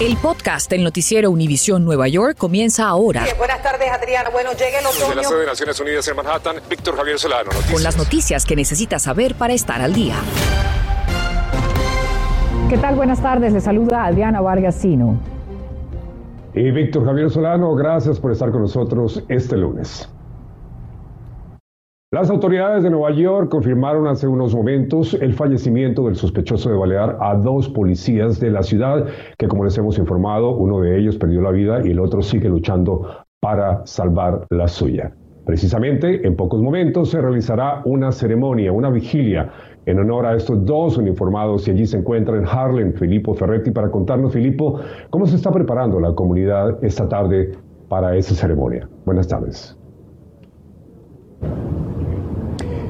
El podcast del noticiero Univisión Nueva York comienza ahora. buenas tardes, Adriana. Bueno, llega el otoño. Desde la sede de Naciones Unidas en Manhattan, Víctor Javier Solano. Noticias. Con las noticias que necesitas saber para estar al día. ¿Qué tal? Buenas tardes. Le saluda Adriana Vargas Sino. Y Víctor Javier Solano, gracias por estar con nosotros este lunes. Las autoridades de Nueva York confirmaron hace unos momentos el fallecimiento del sospechoso de balear a dos policías de la ciudad, que como les hemos informado, uno de ellos perdió la vida y el otro sigue luchando para salvar la suya. Precisamente, en pocos momentos se realizará una ceremonia, una vigilia en honor a estos dos uniformados y allí se encuentra en Harlem Filippo Ferretti para contarnos, Filippo, cómo se está preparando la comunidad esta tarde para esa ceremonia. Buenas tardes.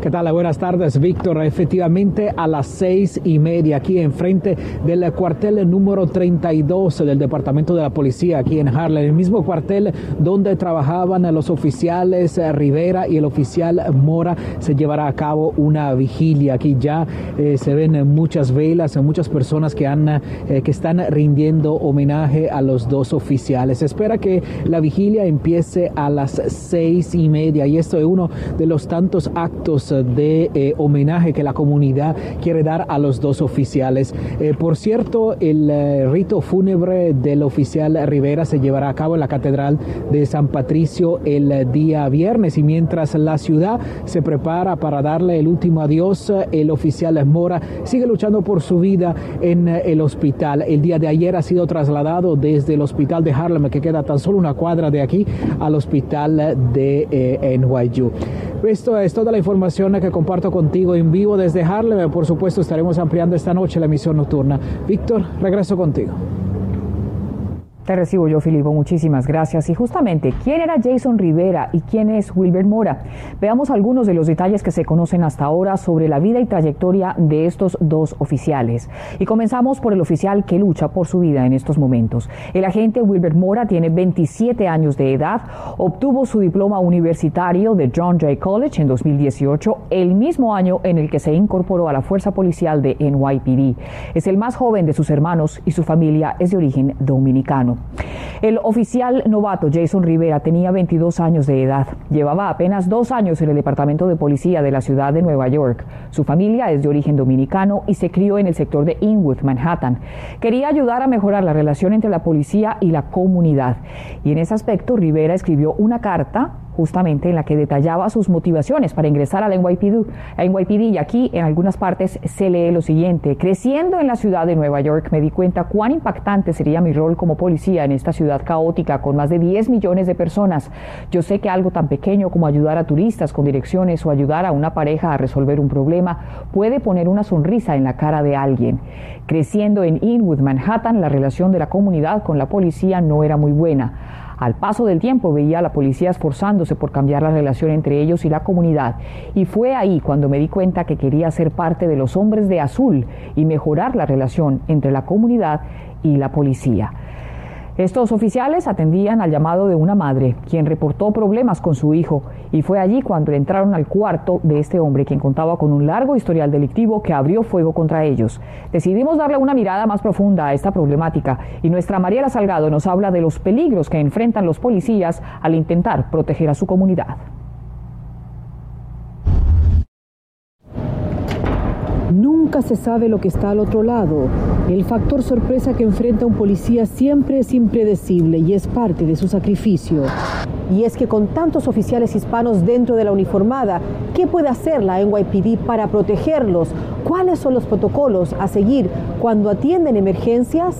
¿Qué tal? Buenas tardes, Víctor. Efectivamente, a las seis y media, aquí enfrente del cuartel número 32 del Departamento de la Policía, aquí en Harlem, el mismo cuartel donde trabajaban los oficiales Rivera y el oficial Mora, se llevará a cabo una vigilia. Aquí ya eh, se ven muchas velas, muchas personas que, han, eh, que están rindiendo homenaje a los dos oficiales. Espera que la vigilia empiece a las seis y media y esto es uno de los tantos actos de eh, homenaje que la comunidad quiere dar a los dos oficiales. Eh, por cierto, el eh, rito fúnebre del oficial Rivera se llevará a cabo en la Catedral de San Patricio el día viernes y mientras la ciudad se prepara para darle el último adiós, el oficial Mora sigue luchando por su vida en el hospital. El día de ayer ha sido trasladado desde el hospital de Harlem, que queda tan solo una cuadra de aquí, al hospital de NYU. Esto es toda la información que comparto contigo en vivo desde Harlem. Por supuesto, estaremos ampliando esta noche la emisión nocturna. Víctor, regreso contigo. Te recibo yo, Filipo. Muchísimas gracias. Y justamente, ¿quién era Jason Rivera y quién es Wilbert Mora? Veamos algunos de los detalles que se conocen hasta ahora sobre la vida y trayectoria de estos dos oficiales. Y comenzamos por el oficial que lucha por su vida en estos momentos. El agente Wilbert Mora tiene 27 años de edad, obtuvo su diploma universitario de John Jay College en 2018, el mismo año en el que se incorporó a la fuerza policial de NYPD. Es el más joven de sus hermanos y su familia es de origen dominicano. El oficial novato Jason Rivera tenía 22 años de edad. Llevaba apenas dos años en el Departamento de Policía de la ciudad de Nueva York. Su familia es de origen dominicano y se crió en el sector de Inwood, Manhattan. Quería ayudar a mejorar la relación entre la policía y la comunidad. Y en ese aspecto, Rivera escribió una carta justamente en la que detallaba sus motivaciones para ingresar a la NYPD. Y aquí en algunas partes se lee lo siguiente, creciendo en la ciudad de Nueva York me di cuenta cuán impactante sería mi rol como policía en esta ciudad caótica con más de 10 millones de personas. Yo sé que algo tan pequeño como ayudar a turistas con direcciones o ayudar a una pareja a resolver un problema puede poner una sonrisa en la cara de alguien. Creciendo en Inwood, Manhattan, la relación de la comunidad con la policía no era muy buena. Al paso del tiempo veía a la policía esforzándose por cambiar la relación entre ellos y la comunidad y fue ahí cuando me di cuenta que quería ser parte de los hombres de azul y mejorar la relación entre la comunidad y la policía. Estos oficiales atendían al llamado de una madre, quien reportó problemas con su hijo, y fue allí cuando entraron al cuarto de este hombre, quien contaba con un largo historial delictivo que abrió fuego contra ellos. Decidimos darle una mirada más profunda a esta problemática, y nuestra Mariela Salgado nos habla de los peligros que enfrentan los policías al intentar proteger a su comunidad. Nunca se sabe lo que está al otro lado. El factor sorpresa que enfrenta un policía siempre es impredecible y es parte de su sacrificio. Y es que con tantos oficiales hispanos dentro de la uniformada, ¿qué puede hacer la NYPD para protegerlos? ¿Cuáles son los protocolos a seguir cuando atienden emergencias?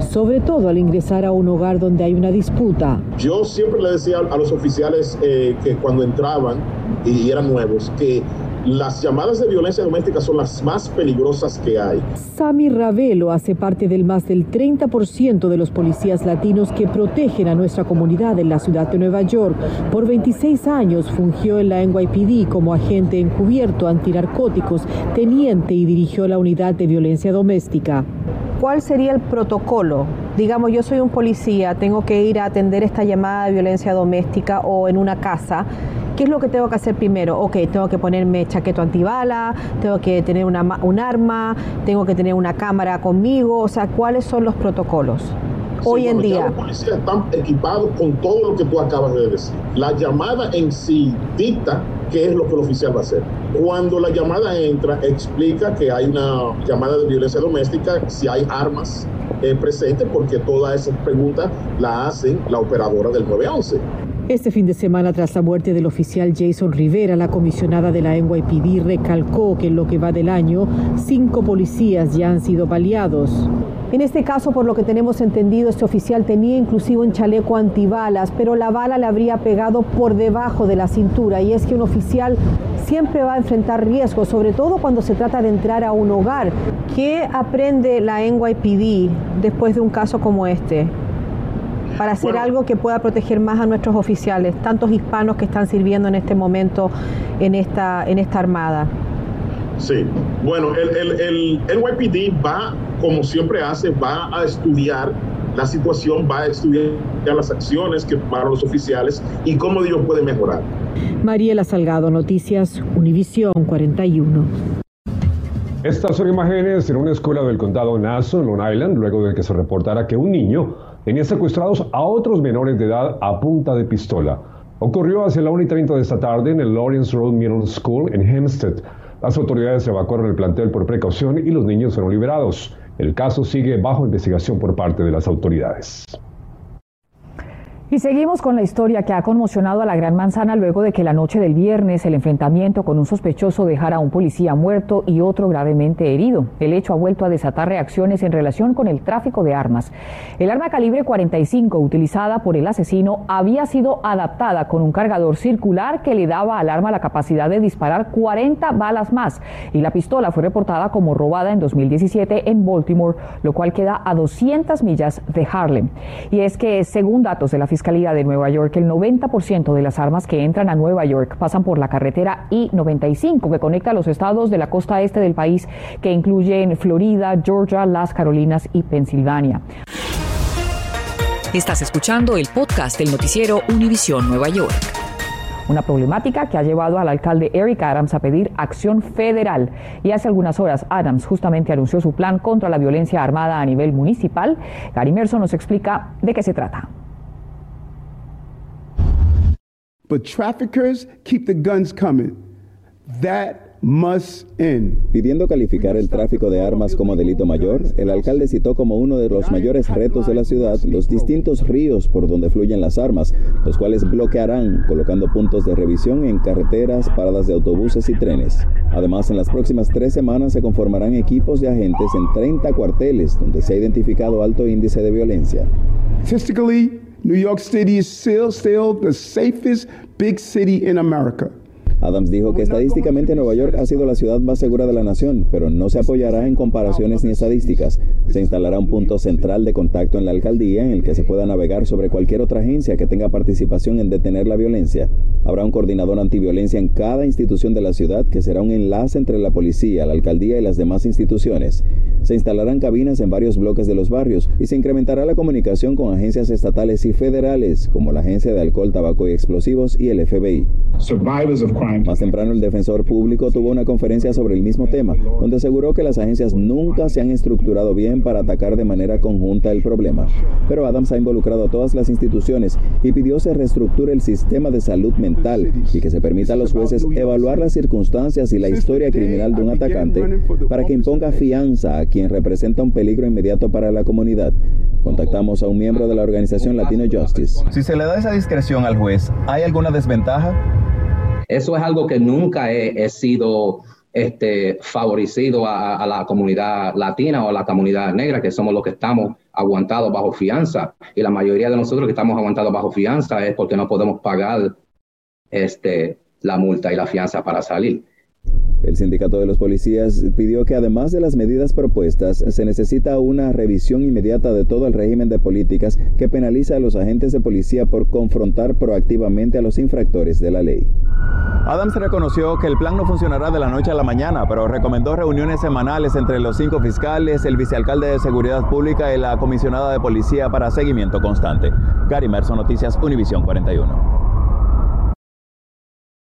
Sobre todo al ingresar a un hogar donde hay una disputa. Yo siempre le decía a los oficiales eh, que cuando entraban y eran nuevos, que las llamadas de violencia doméstica son las más peligrosas que hay. Sammy Ravelo hace parte del más del 30% de los policías latinos que protegen a nuestra comunidad en la ciudad de Nueva York. Por 26 años fungió en la NYPD como agente encubierto antinarcóticos, teniente y dirigió la unidad de violencia doméstica. ¿Cuál sería el protocolo? Digamos, yo soy un policía, tengo que ir a atender esta llamada de violencia doméstica o en una casa ¿Qué es lo que tengo que hacer primero? Ok, tengo que ponerme chaqueto antibala, tengo que tener una, un arma, tengo que tener una cámara conmigo, o sea, ¿cuáles son los protocolos? hoy en día. los policías están equipados con todo lo que tú acabas de decir. La llamada en sí dicta qué es lo que el oficial va a hacer. Cuando la llamada entra, explica que hay una llamada de violencia doméstica, si hay armas eh, presentes, porque todas esas preguntas la hacen la operadora del 911. Este fin de semana, tras la muerte del oficial Jason Rivera, la comisionada de la NYPD recalcó que en lo que va del año, cinco policías ya han sido baleados. En este caso, por lo que tenemos entendido, este oficial tenía inclusive un chaleco antibalas, pero la bala le habría pegado por debajo de la cintura. Y es que un oficial siempre va a enfrentar riesgos, sobre todo cuando se trata de entrar a un hogar. ¿Qué aprende la NYPD después de un caso como este? Para hacer algo que pueda proteger más a nuestros oficiales, tantos hispanos que están sirviendo en este momento en esta, en esta armada. Sí, bueno, el, el, el NYPD va, como siempre hace, va a estudiar la situación, va a estudiar las acciones que tomaron los oficiales y cómo ellos pueden mejorar. Mariela Salgado, Noticias Univisión 41. Estas son imágenes en una escuela del condado Nassau, Long Island, luego de que se reportara que un niño tenía secuestrados a otros menores de edad a punta de pistola. Ocurrió hacia la 1 y 30 de esta tarde en el Lawrence Road Middle School en Hempstead. Las autoridades evacuaron el plantel por precaución y los niños fueron liberados. El caso sigue bajo investigación por parte de las autoridades. Y seguimos con la historia que ha conmocionado a la Gran Manzana luego de que la noche del viernes el enfrentamiento con un sospechoso dejara a un policía muerto y otro gravemente herido. El hecho ha vuelto a desatar reacciones en relación con el tráfico de armas. El arma calibre 45 utilizada por el asesino había sido adaptada con un cargador circular que le daba al arma la capacidad de disparar 40 balas más y la pistola fue reportada como robada en 2017 en Baltimore, lo cual queda a 200 millas de Harlem. Y es que según datos de la Fiscalía de Nueva York, el 90% de las armas que entran a Nueva York pasan por la carretera I-95 que conecta a los estados de la costa este del país que incluyen Florida, Georgia, las Carolinas y Pensilvania. Estás escuchando el podcast del noticiero Univisión Nueva York una problemática que ha llevado al alcalde Eric Adams a pedir acción federal. Y hace algunas horas Adams justamente anunció su plan contra la violencia armada a nivel municipal. Gary Merson nos explica de qué se trata. But traffickers keep the guns coming. That must end. Pidiendo calificar el tráfico de armas como delito mayor, el alcalde citó como uno de los mayores retos de la ciudad los distintos ríos por donde fluyen las armas, los cuales bloquearán colocando puntos de revisión en carreteras, paradas de autobuses y trenes. Además, en las próximas tres semanas se conformarán equipos de agentes en 30 cuarteles donde se ha identificado alto índice de violencia. Statistically, New York City is still, still the safest big city in America. Adams dijo que estadísticamente Nueva York ha sido la ciudad más segura de la nación, pero no se apoyará en comparaciones ni estadísticas. Se instalará un punto central de contacto en la alcaldía en el que se pueda navegar sobre cualquier otra agencia que tenga participación en detener la violencia. Habrá un coordinador antiviolencia en cada institución de la ciudad que será un enlace entre la policía, la alcaldía y las demás instituciones. Se instalarán cabinas en varios bloques de los barrios y se incrementará la comunicación con agencias estatales y federales como la Agencia de Alcohol, Tabaco y Explosivos y el FBI. Más temprano, el defensor público tuvo una conferencia sobre el mismo tema, donde aseguró que las agencias nunca se han estructurado bien para atacar de manera conjunta el problema. Pero Adams ha involucrado a todas las instituciones y pidió se reestructure el sistema de salud mental y que se permita a los jueces evaluar las circunstancias y la historia criminal de un atacante para que imponga fianza a quien representa un peligro inmediato para la comunidad. Contactamos a un miembro de la organización Latino Justice. Si se le da esa discreción al juez, ¿hay alguna desventaja? Eso es algo que nunca he, sido este, favorecido a, la comunidad latina o a la comunidad negra, que somos los que estamos aguantados bajo fianza. Y la mayoría de nosotros que estamos aguantados bajo fianza es porque no podemos pagar este, la multa y la fianza para salir. El sindicato de los policías pidió que además de las medidas propuestas, se necesita una revisión inmediata de todo el régimen de políticas que penaliza a los agentes de policía por confrontar proactivamente a los infractores de la ley. Adams reconoció que el plan no funcionará de la noche a la mañana, pero recomendó reuniones semanales entre los cinco fiscales, el vicealcalde de Seguridad Pública y la comisionada de policía para seguimiento constante. Gary Merson, Noticias Univisión 41.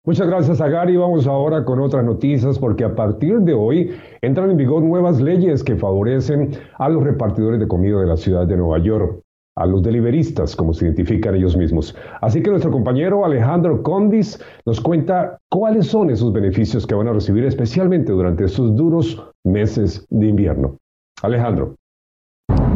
Muchas gracias a Gary. Vamos ahora con otras noticias porque a partir de hoy entran en vigor nuevas leyes que favorecen a los repartidores de comida de la ciudad de Nueva York, a los deliveristas, como se identifican ellos mismos. Así que nuestro compañero Alejandro Condis nos cuenta cuáles son esos beneficios que van a recibir especialmente durante estos duros meses de invierno. Alejandro.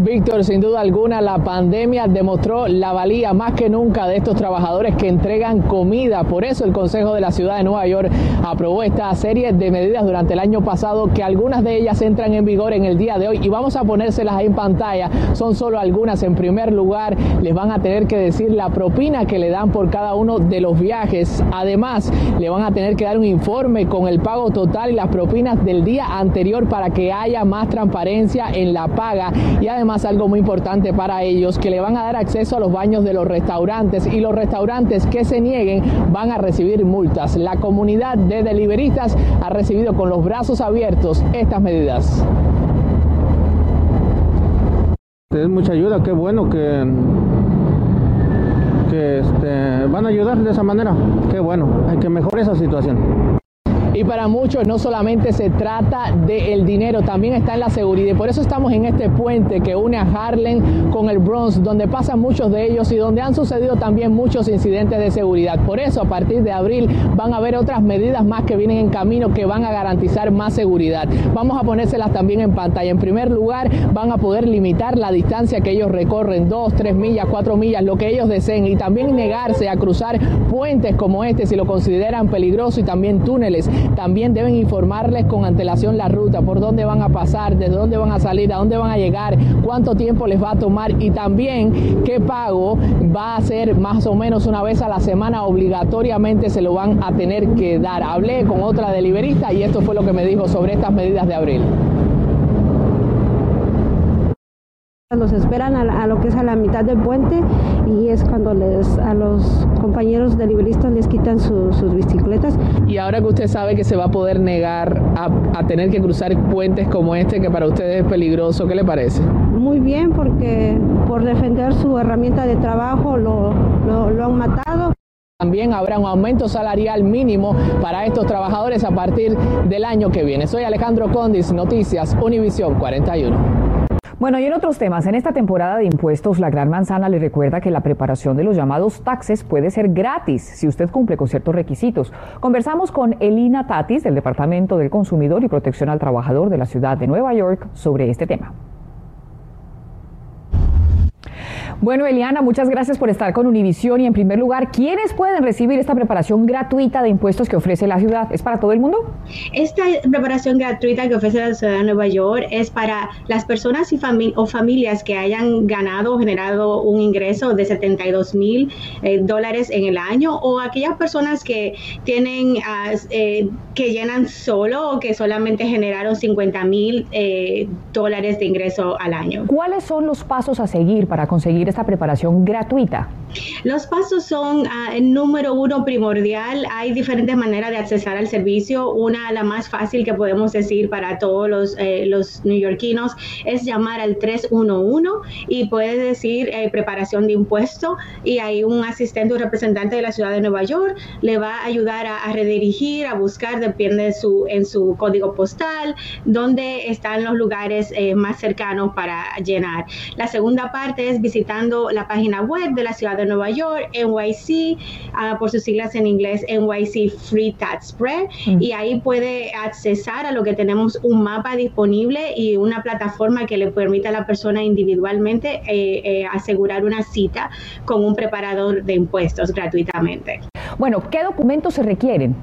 Víctor, sin duda alguna, la pandemia demostró la valía más que nunca de estos trabajadores que entregan comida. Por eso el Consejo de la Ciudad de Nueva York aprobó esta serie de medidas durante el año pasado, que algunas de ellas entran en vigor en el día de hoy y vamos a ponérselas en pantalla. Son solo algunas. En primer lugar, les van a tener que decir la propina que le dan por cada uno de los viajes. Además, le van a tener que dar un informe con el pago total y las propinas del día anterior para que haya más transparencia en la paga. Y además, algo muy importante para ellos, que le van a dar acceso a los baños de los restaurantes y los restaurantes que se nieguen van a recibir multas. La comunidad de deliveristas ha recibido con los brazos abiertos estas medidas. Es mucha ayuda, qué bueno que, que este, van a ayudar de esa manera. Qué bueno, hay que mejorar esa situación. Y para muchos no solamente se trata del dinero, también está en la seguridad. Y por eso estamos en este puente que une a Harlem con el Bronx, donde pasan muchos de ellos y donde han sucedido también muchos incidentes de seguridad. Por eso a partir de abril van a haber otras medidas más que vienen en camino que van a garantizar más seguridad. Vamos a ponérselas también en pantalla. En primer lugar, van a poder limitar la distancia que ellos recorren, dos, tres millas, cuatro millas, lo que ellos deseen, y también negarse a cruzar puentes como este si lo consideran peligroso y también túneles también deben informarles con antelación la ruta, por dónde van a pasar, desde dónde van a salir, a dónde van a llegar, cuánto tiempo les va a tomar y también qué pago va a ser más o menos una vez a la semana obligatoriamente se lo van a tener que dar. Hablé con otra deliberista y esto fue lo que me dijo sobre estas medidas de abril. Los esperan a, lo que es a la mitad del puente y es cuando les a los compañeros de libristas les quitan sus bicicletas. Y ahora que usted sabe que se va a poder negar a, tener que cruzar puentes como este, que para ustedes es peligroso, ¿qué le parece? Muy bien, porque por defender su herramienta de trabajo lo, lo han matado. También habrá un aumento salarial mínimo para estos trabajadores a partir del año que viene. Soy Alejandro Condis, Noticias Univisión 41. Bueno, y en otros temas, en esta temporada de impuestos, la Gran Manzana le recuerda que la preparación de los llamados taxes puede ser gratis si usted cumple con ciertos requisitos. Conversamos con Elina Tatis del Departamento del Consumidor y Protección al Trabajador de la ciudad de Nueva York sobre este tema. Bueno, Eliana, muchas gracias por estar con Univisión. Y en primer lugar, ¿quiénes pueden recibir esta preparación gratuita de impuestos que ofrece la ciudad? ¿Es para todo el mundo? Esta preparación gratuita que ofrece la ciudad de Nueva York es para las personas y o familias que hayan ganado o generado un ingreso de 72 mil eh, dólares en el año o aquellas personas que tienen, ah, eh, que llenan solo o que solamente generaron 50 mil eh, dólares de ingreso al año. ¿Cuáles son los pasos a seguir para conseguir esta preparación gratuita? Los pasos son, ah, el número uno, primordial. Hay diferentes maneras de accesar al servicio. Una, la más fácil que podemos decir para todos los, eh, los neoyorquinos, es llamar al 311 y puede decir eh, preparación de impuesto y hay un asistente o representante de la ciudad de Nueva York le va a ayudar a, redirigir, a buscar, depende de su, en su código postal, dónde están los lugares eh, más cercanos para llenar. La segunda parte es la página web de la ciudad de Nueva York, NYC, ah, por sus siglas en inglés, NYC Free Tax Spread, mm. y ahí puede accesar a lo que tenemos un mapa disponible y una plataforma que le permita a la persona individualmente eh, eh, asegurar una cita con un preparador de impuestos gratuitamente. Bueno, ¿qué documentos se requieren?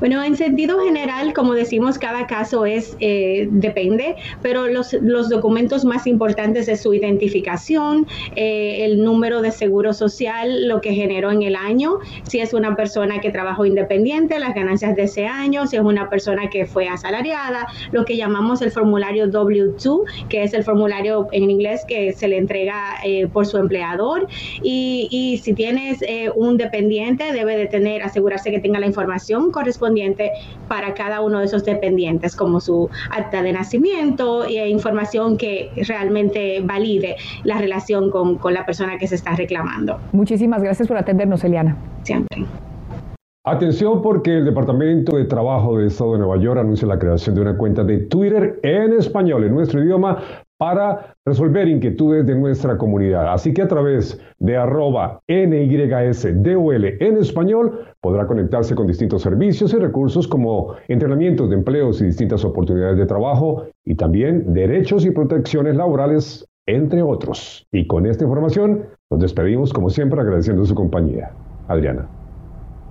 Bueno, en sentido general, como decimos, cada caso es eh, depende, pero los, los, documentos más importantes es su identificación, eh, el número de seguro social, lo que generó en el año, si es una persona que trabajó independiente, las ganancias de ese año, si es una persona que fue asalariada, lo que llamamos el formulario W2, que es el formulario en inglés que se le entrega eh, por su empleador, y, y si tienes un dependiente, debe de tener, asegurarse que tenga la información correspondiente para cada uno de esos dependientes, como su acta de nacimiento e información que realmente valide la relación con, con la persona que se está reclamando. Muchísimas gracias por atendernos, Eliana. Siempre. Atención porque el Departamento de Trabajo del Estado de Nueva York anuncia la creación de una cuenta de Twitter en español, en nuestro idioma, para resolver inquietudes de nuestra comunidad. Así que a través de arroba NYSDOL en español podrá conectarse con distintos servicios y recursos como entrenamientos de empleos y distintas oportunidades de trabajo y también derechos y protecciones laborales, entre otros. Y con esta información nos despedimos como siempre agradeciendo su compañía. Adriana.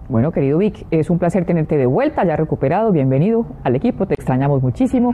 Bueno, querido Vic, es un placer tenerte de vuelta, ya recuperado. Bienvenido al equipo, te extrañamos muchísimo.